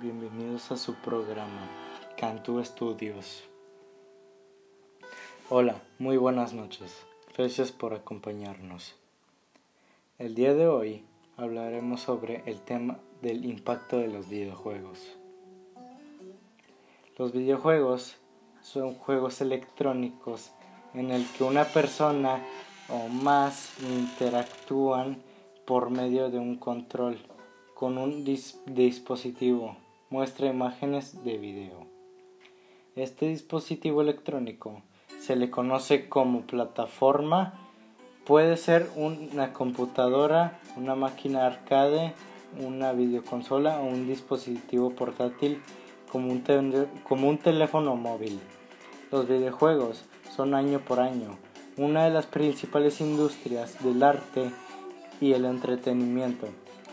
bienvenidos a su programa Cantú Estudios. Hola, muy buenas noches, gracias por acompañarnos. El día de hoy hablaremos sobre el tema del impacto de los videojuegos. Los videojuegos son juegos electrónicos en el que una persona o más interactúan por medio de un control con un dispositivo muestra imágenes de video. Este dispositivo electrónico se le conoce como plataforma. Puede ser una computadora, una máquina arcade, una videoconsola o un dispositivo portátil como un, como un teléfono móvil. Los videojuegos son año por año una de las principales industrias del arte y el entretenimiento.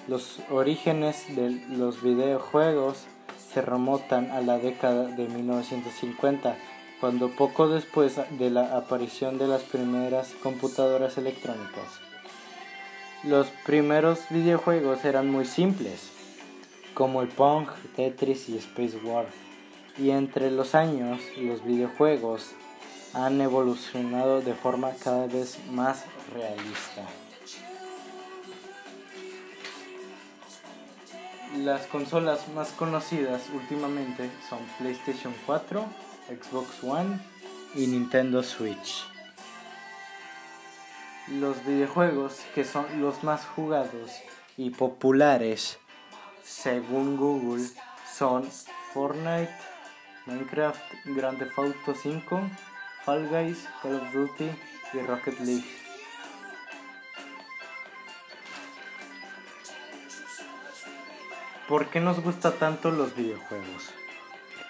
Los orígenes de los videojuegos se remontan a la década de 1950, cuando poco después de la aparición de las primeras computadoras electrónicas. Los primeros videojuegos eran muy simples, como el Pong, Tetris y Space War, y entre los años los videojuegos han evolucionado de forma cada vez más realista. Las consolas más conocidas últimamente son PlayStation 4, Xbox One y Nintendo Switch. Los videojuegos que son los más jugados y populares según Google son Fortnite, Minecraft, Grand Theft Auto 5, Fall Guys, Call of Duty y Rocket League. ¿Por qué nos gusta tanto los videojuegos?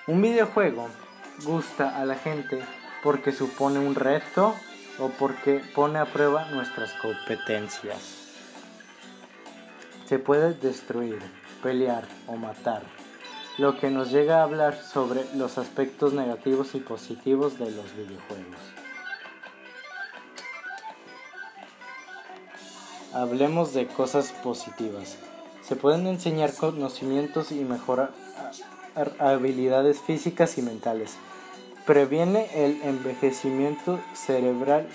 Un videojuego gusta a la gente porque supone un reto o porque pone a prueba nuestras competencias. Se puede destruir, pelear o matar, lo que nos llega a hablar sobre los aspectos negativos y positivos de los videojuegos. Hablemos de cosas positivas. Se pueden enseñar conocimientos y mejorar habilidades físicas y mentales. Previene el envejecimiento cerebral,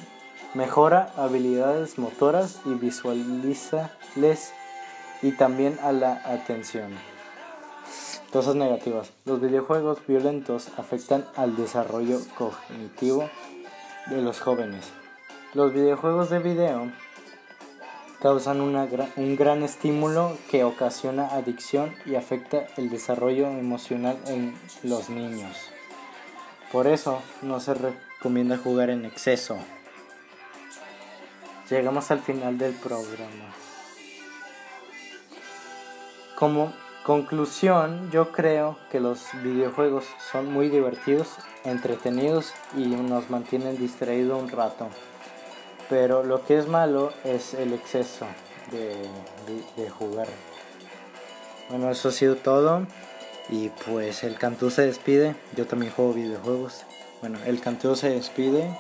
mejora habilidades motoras y visualizales y también a la atención. Cosas negativas. Los videojuegos violentos afectan al desarrollo cognitivo de los jóvenes. Los videojuegos de video causan un gran estímulo que ocasiona adicción y afecta el desarrollo emocional en los niños. Por eso no se recomienda jugar en exceso. Llegamos al final del programa. Como conclusión, yo creo que los videojuegos son muy divertidos, entretenidos y nos mantienen distraídos un rato. Pero lo que es malo es el exceso de, jugar. Bueno, eso ha sido todo. Y pues el Cantú se despide. Yo también juego videojuegos. Bueno, el Cantú se despide.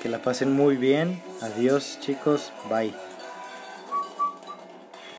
Que la pasen muy bien. Adiós chicos. Bye.